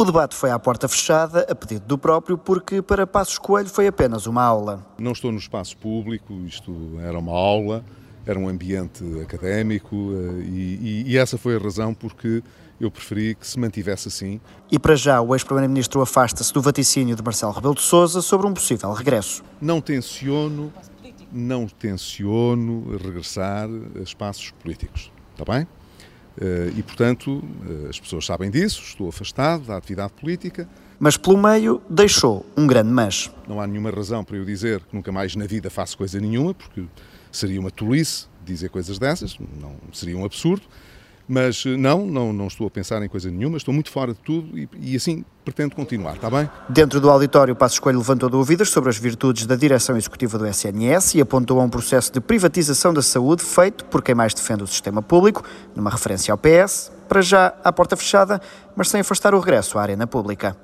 O debate foi à porta fechada, a pedido do próprio, porque para Passos Coelho foi apenas uma aula. Não estou no espaço público, isto era uma aula, era um ambiente académico eh, e, e, e essa foi a razão porque eu preferi que se mantivesse assim. E para já, o ex-primeiro-ministro afasta-se do vaticínio de Marcelo Rebelo de Sousa sobre um possível regresso. Não tenciono, não tenciono regressar a espaços políticos, está bem? Eh, e, portanto, eh, as pessoas sabem disso, estou afastado da atividade política. Mas pelo meio deixou um grande mas. Não há nenhuma razão para eu dizer que nunca mais na vida faço coisa nenhuma, porque seria uma tolice dizer coisas dessas, não seria um absurdo. Mas eh, não, não, não estou a pensar em coisa nenhuma, estou muito fora de tudo e, e assim pretendo continuar, está bem? Dentro do auditório, Passos Coelho levantou dúvidas sobre as virtudes da direção executiva do SNS e apontou a um processo de privatização da saúde feito por quem mais defende o sistema público, numa referência ao PS, para já à porta fechada, mas sem afastar o regresso à arena pública.